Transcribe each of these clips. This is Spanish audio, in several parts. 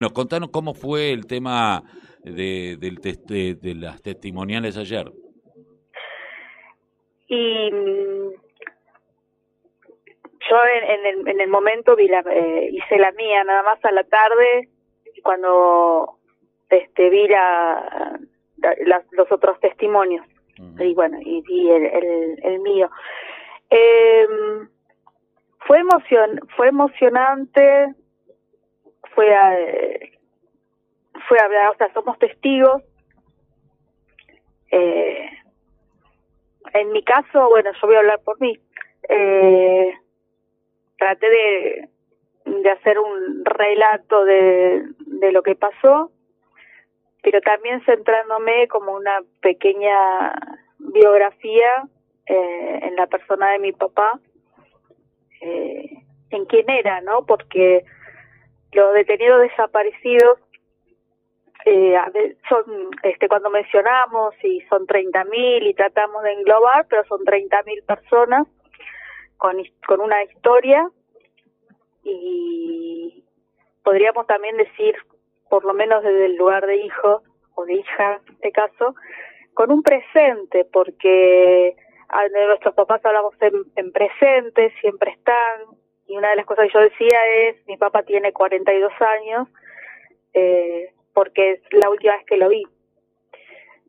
Nos contanos cómo fue el tema de, de, las testimoniales ayer. Y mm, yo en, el, en el momento vi la, eh, hice la mía nada más a la tarde cuando este vi la, los otros testimonios. Y bueno y vi el, el, el mío. Eh, fue emocion fue emocionante fue a, fue a hablar, o sea, somos testigos. Eh, en mi caso, bueno, yo voy a hablar por mí. Eh, traté de, de hacer un relato de, de lo que pasó, pero también centrándome como una pequeña biografía eh, en la persona de mi papá, eh, en quién era, ¿no? Porque los detenidos desaparecidos eh, son este cuando mencionamos y son 30.000 y tratamos de englobar, pero son 30.000 personas con, con una historia y podríamos también decir, por lo menos desde el lugar de hijo o de hija en este caso, con un presente, porque de nuestros papás hablamos en, en presente, siempre están, y una de las cosas que yo decía es, mi papá tiene 42 años, eh, porque es la última vez que lo vi.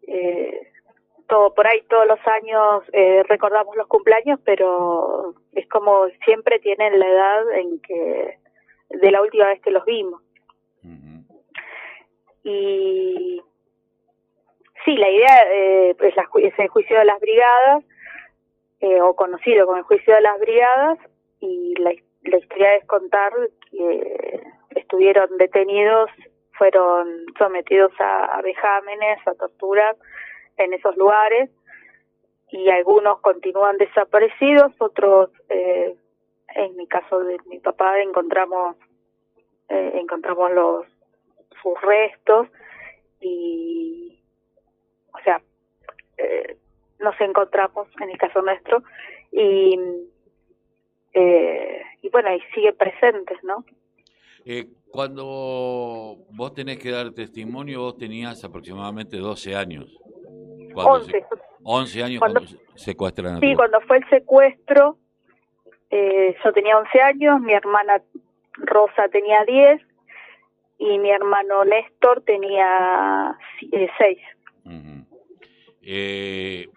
Eh, todo por ahí todos los años eh, recordamos los cumpleaños, pero es como siempre tienen la edad en que de la última vez que los vimos. Y sí, la idea eh, es, la, es el juicio de las brigadas, eh, o conocido como el juicio de las brigadas, y la, la historia es contar que estuvieron detenidos, fueron sometidos a, vejámenes, a torturas en esos lugares y algunos continúan desaparecidos, otros, eh, en mi caso de mi papá, encontramos eh, encontramos los sus restos y, o sea, eh, nos encontramos en el caso nuestro y eh, y bueno, ahí sigue presentes, ¿no? Eh, cuando vos tenés que dar testimonio, vos tenías aproximadamente 12 años. 11. 11 años cuando, secuestran Sí, cuando fue el secuestro, eh, yo tenía 11 años, mi hermana Rosa tenía 10 y mi hermano Néstor tenía 6. eh,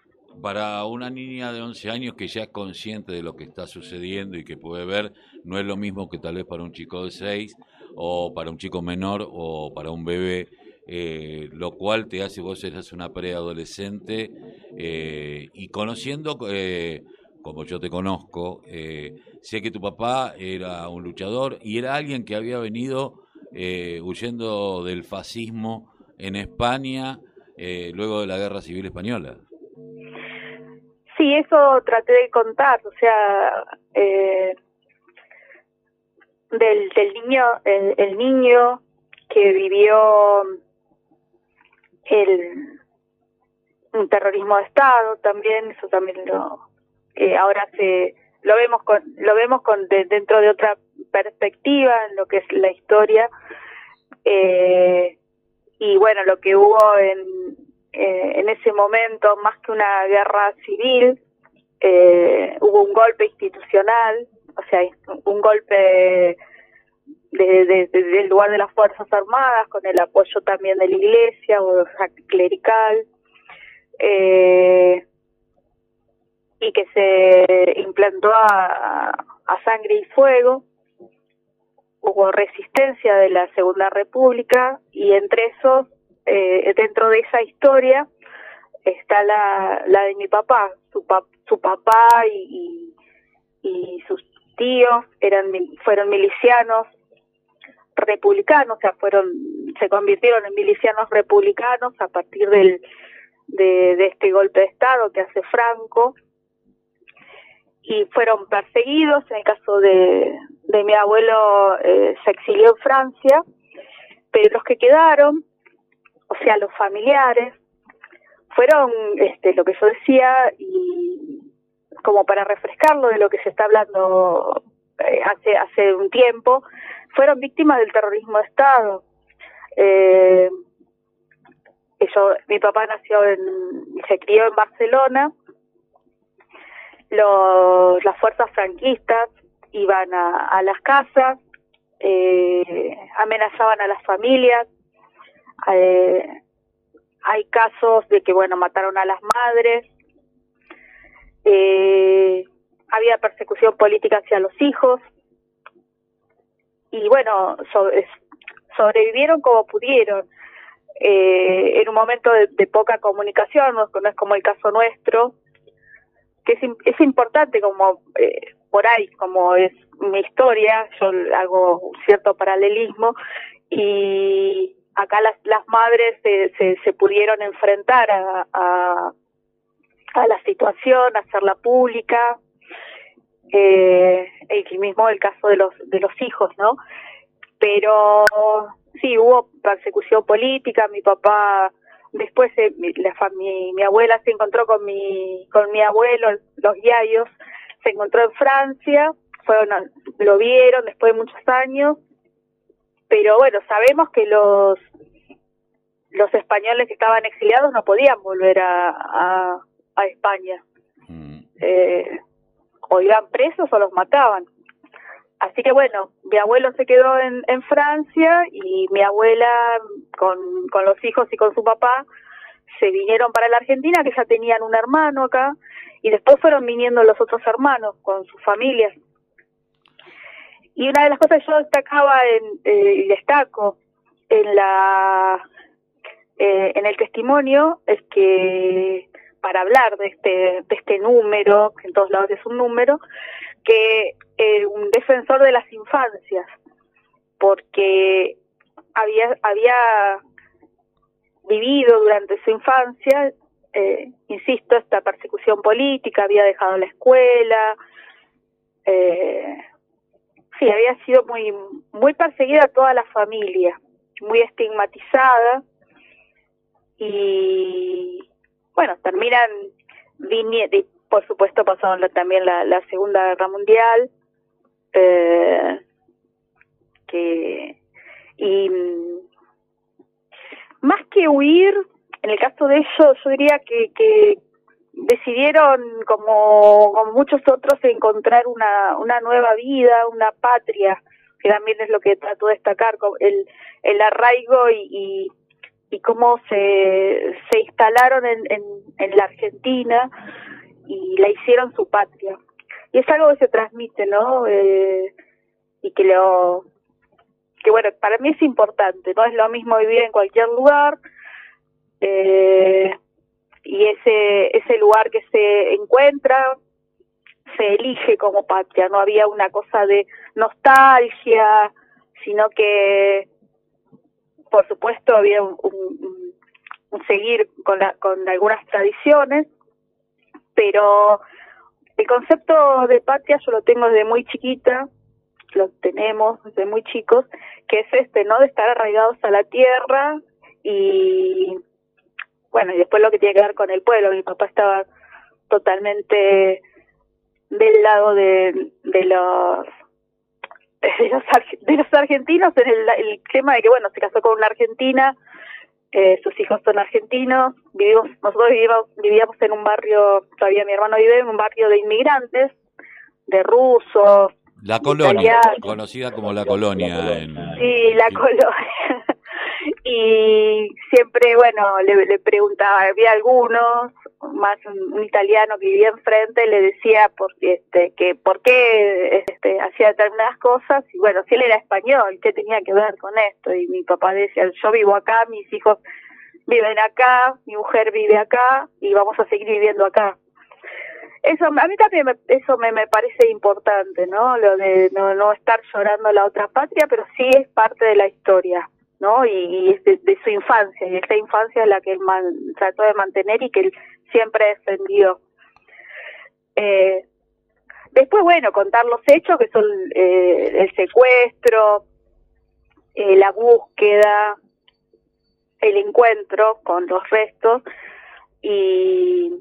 para una niña de 11 años que ya es consciente de lo que está sucediendo y que puede ver, no es lo mismo que tal vez para un chico de 6 o para un chico menor o para un bebé, eh, lo cual te hace, vos eres una preadolescente eh, y conociendo, eh, como yo te conozco, sé que tu papá era un luchador y era alguien que había venido huyendo del fascismo en España luego de la Guerra Civil Española. Sí, eso traté de contar, o sea, eh, del, del niño, el, niño que vivió el un terrorismo de Estado también, eso también lo, eh, ahora se, lo vemos con, lo vemos con dentro de otra perspectiva en lo que es la historia, eh, y bueno, lo que hubo en, eh, en ese momento, más que una guerra civil, eh, hubo un golpe institucional, o sea, un golpe de, del lugar de las Fuerzas Armadas, con el apoyo también de la Iglesia o clerical, eh, y que se implantó a sangre y fuego. Hubo resistencia de la Segunda República y entre esos eh, dentro de esa historia está la, la de mi papá, su, su papá y, y, sus tíos eran fueron milicianos republicanos, o sea, fueron se convirtieron en milicianos republicanos a partir del de, de este golpe de estado que hace Franco. Y fueron perseguidos. En el caso de, de mi abuelo eh, se exilió en Francia, pero los que quedaron o sea, los familiares, fueron este, lo que yo decía y como para refrescarlo de lo que se está hablando eh, hace, hace un tiempo, fueron víctimas del terrorismo de Estado. Eh, mi papá nació en, se crió en Barcelona. Los, las fuerzas franquistas iban a, las casas, eh, amenazaban a las familias. Eh, hay casos de que, bueno, mataron a las madres. Eh, había persecución política hacia los hijos. Y bueno, sobrevivieron como pudieron eh, en un momento de, poca comunicación, no, es como el caso nuestro, que es, es importante como eh, por ahí, como es mi historia, yo hago un cierto paralelismo y acá las, las madres se, se, pudieron enfrentar a, a, a, la situación, hacerla pública, eh, el mismo el caso de los de los hijos, ¿no? Pero sí, hubo persecución política, mi papá, después eh, mi, mi, abuela se encontró con mi, con mi abuelo, los yayos, se encontró en Francia, fueron, lo vieron después de muchos años, pero bueno, sabemos que los los españoles que estaban exiliados no podían volver a, a, a España. Mm. Eh, o iban presos o los mataban. Así que bueno, mi abuelo se quedó en, en Francia y mi abuela con, con los hijos y con su papá se vinieron para la Argentina, que ya tenían un hermano acá, y después fueron viniendo los otros hermanos con sus familias. Y una de las cosas que yo destacaba en, eh, y destaco en la eh, en el testimonio es que para hablar de este de este número, que en todos lados es un número, que eh, un defensor de las infancias, porque había, había vivido durante su infancia, eh, insisto, esta persecución política, había dejado la escuela, eh, sí, había sido muy, muy perseguida toda la familia, muy estigmatizada. Y bueno, terminan por supuesto pasaron también la, la Segunda Guerra Mundial, eh, que y más que huir, en el caso de ellos, yo diría que, que decidieron, como, muchos otros, encontrar una, una nueva vida, una patria, que también es lo que trato de destacar, el, el arraigo y, y, y cómo se, se instalaron en, en, en la Argentina y la hicieron su patria. Y es algo que se transmite, ¿no? Eh, y que lo que bueno, para mí es importante, no es lo mismo vivir en cualquier lugar eh, y ese ese lugar que se encuentra se elige como patria, no había una cosa de nostalgia, sino que por supuesto había un, un seguir con, la, con algunas tradiciones, pero el concepto de patria yo lo tengo desde muy chiquita, lo tenemos desde muy chicos, que es este, ¿no? De estar arraigados a la tierra y, bueno, y después lo que tiene que ver con el pueblo. Mi papá estaba totalmente del lado de, de los de los, de los argentinos en el, el tema de que, bueno, se casó con una argentina, eh, sus hijos son argentinos, vivimos, nosotros vivíamos, vivíamos en un barrio, todavía mi hermano vive en un barrio de inmigrantes, de rusos. La colonia, conocida como la colonia. En... Sí, la colonia. y siempre, bueno, le, le preguntaba, había algunos, más un, italiano que vivía enfrente, le decía por, este, que por qué este, hacía determinadas cosas, y bueno, si él era español, ¿qué tenía que ver con esto? Y mi papá decía, yo vivo acá, mis hijos viven acá, mi mujer vive acá, y vamos a seguir viviendo acá. Eso, a mí también me, eso me, me parece importante, ¿no? Lo de no, no estar llorando la otra patria, pero sí es parte de la historia. ¿No? Y, de, su infancia, y esta infancia es la que él trató de mantener y que él siempre defendió. Eh, después, bueno, contar los hechos que son eh, el secuestro, eh, la búsqueda, el encuentro con los restos y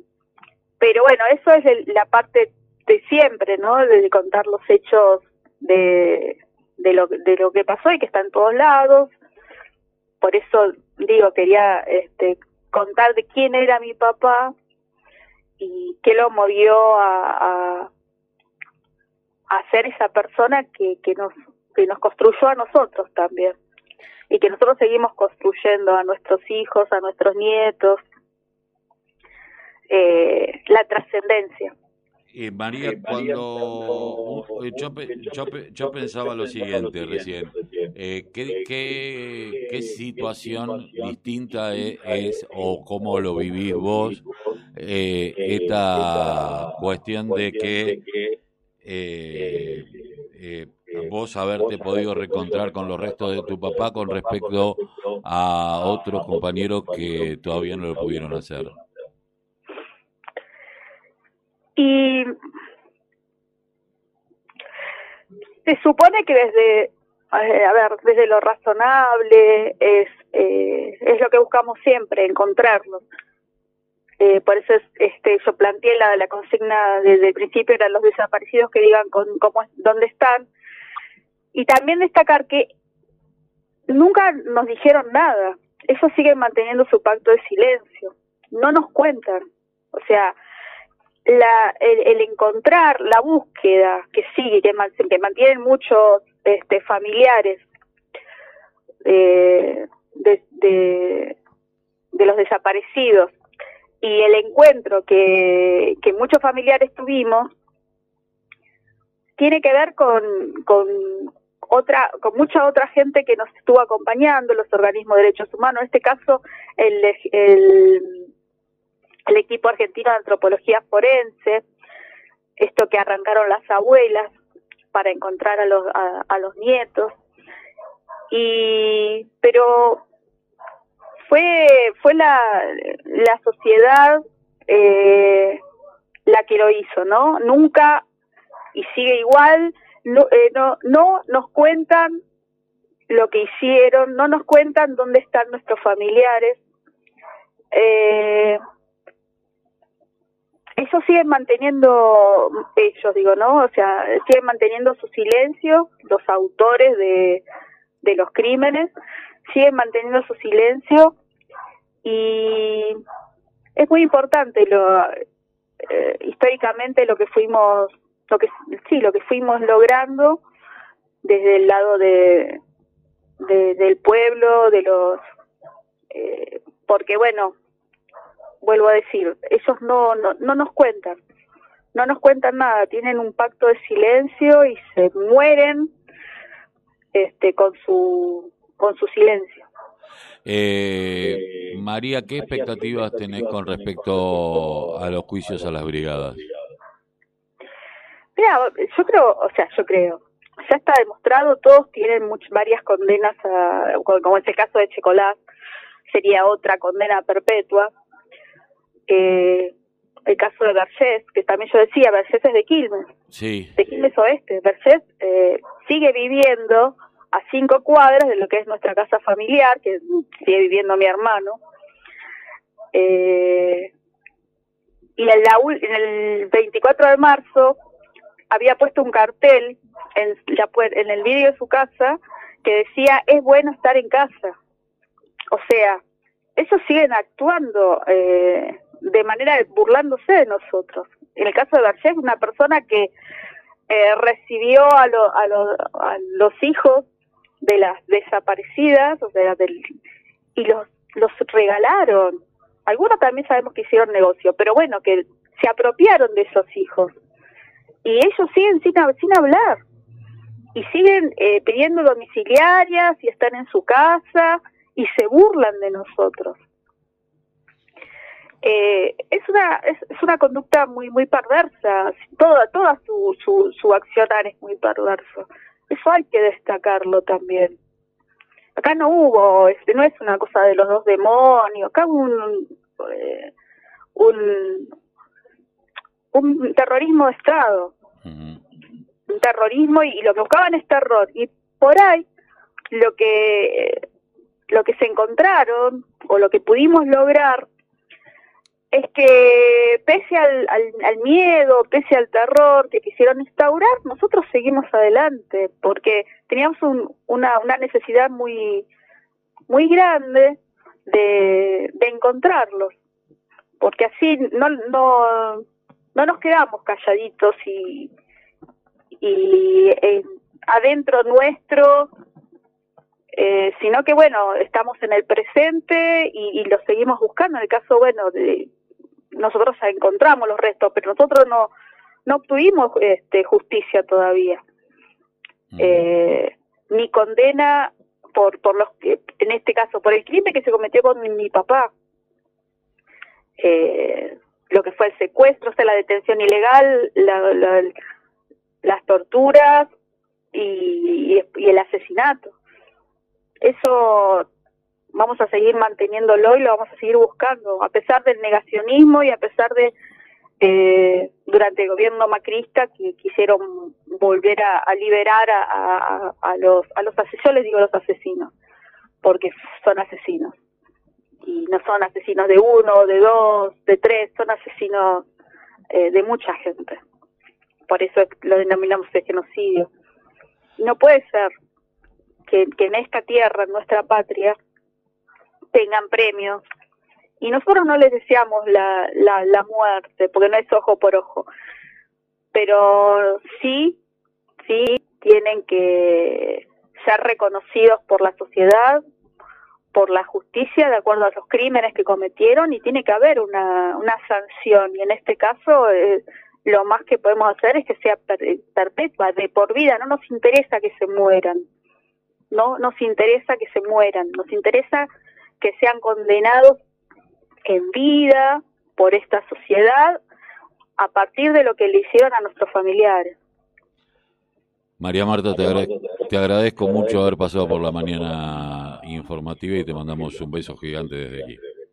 pero bueno eso es la parte de siempre no de contar los hechos de de lo de lo que pasó y que está en todos lados por eso digo, quería este, contar de quién era mi papá y qué lo movió a, a, ser esa persona que, que, nos, que nos construyó a nosotros también y que nosotros seguimos construyendo a nuestros hijos, a nuestros nietos, eh, la trascendencia. Eh, María, cuando yo, yo, pensaba lo siguiente recién, eh, ¿qué, qué, qué, situación distinta es, es, o cómo lo vivís vos eh, esta cuestión de que eh, eh, vos haberte podido reencontrar con los restos de tu papá con respecto a otros compañeros que todavía no lo pudieron hacer? Y se supone que desde, a ver, desde lo razonable es, eh, es lo que buscamos siempre, encontrarlos. Eh, por eso es, este, yo planteé la, la consigna desde el principio, eran los desaparecidos que digan con, cómo, dónde están. Y también destacar que nunca nos dijeron nada. Ellos siguen manteniendo su pacto de silencio. No nos cuentan. O sea, la, el, encontrar la búsqueda que sigue, que, que mantienen muchos este, familiares eh, de, de, de, los desaparecidos. Y el encuentro que, muchos familiares tuvimos tiene que ver con, otra con mucha otra gente que nos estuvo acompañando los organismos de derechos humanos en este caso el el equipo argentino de antropología forense, esto que arrancaron las abuelas para encontrar a los, a, los nietos. Y, pero fue, fue la, la sociedad eh, la que lo hizo, ¿no? Nunca, y sigue igual, no, eh, no, no nos cuentan lo que hicieron, no nos cuentan dónde están nuestros familiares. Eh, eso siguen manteniendo ellos, digo, ¿no? O sea, siguen manteniendo su silencio, los autores de, de los crímenes, siguen manteniendo su silencio y es muy importante lo eh, históricamente lo que fuimos lo que sí lo que fuimos logrando desde el lado de, de del pueblo de los eh, porque bueno vuelvo a decir, ellos no, no, no nos cuentan, no nos cuentan nada, tienen un pacto de silencio y se mueren este, con su con su silencio. Eh, María, ¿qué expectativas tenés con respecto a los juicios a las brigadas? Mira, yo creo, o sea, yo creo, ya está demostrado, todos tienen muchas, varias condenas, como es el caso de Checolás, sería otra condena perpetua, eh, el caso de Vergés, que también yo decía, Vergés es de Quilmes, sí. de Quilmes Oeste. Vergés eh, sigue viviendo a cinco cuadras de lo que es nuestra casa familiar, que sigue viviendo mi hermano. Eh, y en, la, en el 24 de marzo había puesto un cartel en, la, en el vídeo de su casa que decía, es bueno estar en casa. O sea, ellos siguen actuando eh, de manera burlándose de nosotros. En el caso de Berger, una persona que eh, recibió a, a, los hijos de las desaparecidas, o sea, del, y los, los regalaron. Algunos también sabemos que hicieron negocio, pero bueno, que se apropiaron de esos hijos. Y ellos siguen sin, sin hablar. Y siguen eh, pidiendo domiciliarias y están en su casa y se burlan de nosotros eh, es una es, una conducta muy muy perversa. Toda toda su, su su accionar es muy perverso. Eso hay que destacarlo también. Acá no hubo este no es una cosa de los dos demonios. Acá hubo un eh, un un terrorismo de estado. Un terrorismo y, y, lo que buscaban es terror. Y por ahí lo que lo que se encontraron o lo que pudimos lograr es que pese al, al, miedo, pese al terror que quisieron instaurar, nosotros seguimos adelante, porque teníamos una, una necesidad muy, muy grande de, de encontrarlos, porque así no, no, no nos quedamos calladitos y, y eh, adentro nuestro, eh, sino que bueno, estamos en el presente y, y lo seguimos buscando. En el caso, bueno, de, nosotros encontramos los restos, pero nosotros no, no obtuvimos este, justicia todavía. Eh, ni condena por, por los que, en este caso, por el crimen que se cometió con mi, papá. Eh, lo que fue el secuestro, o sea, la detención ilegal, la, las torturas y, y, el asesinato. Eso vamos a seguir manteniéndolo y lo vamos a seguir buscando, a pesar del negacionismo y a pesar de eh, durante el gobierno macrista que quisieron volver a, liberar a, a, los a los asesinos, yo les digo los asesinos, porque son asesinos y no son asesinos de uno, de dos, de tres, son asesinos eh, de mucha gente. Por eso lo denominamos de genocidio. No puede ser que, que en esta tierra, en nuestra patria, tengan premios. Y nosotros no les deseamos la, la, la muerte, porque no es ojo por ojo. Pero sí, sí tienen que ser reconocidos por la sociedad, por la justicia de acuerdo a los crímenes que cometieron y tiene que haber una, una sanción y en este caso eh, lo más que podemos hacer es que sea perpetua, de por vida, no nos interesa que se mueran, no nos interesa que se mueran, nos interesa que sean condenados en vida por esta sociedad a partir de lo que le hicieron a nuestros familiares. María Marta, te, agradezco mucho haber pasado por la mañana informativa y te mandamos un beso gigante desde aquí.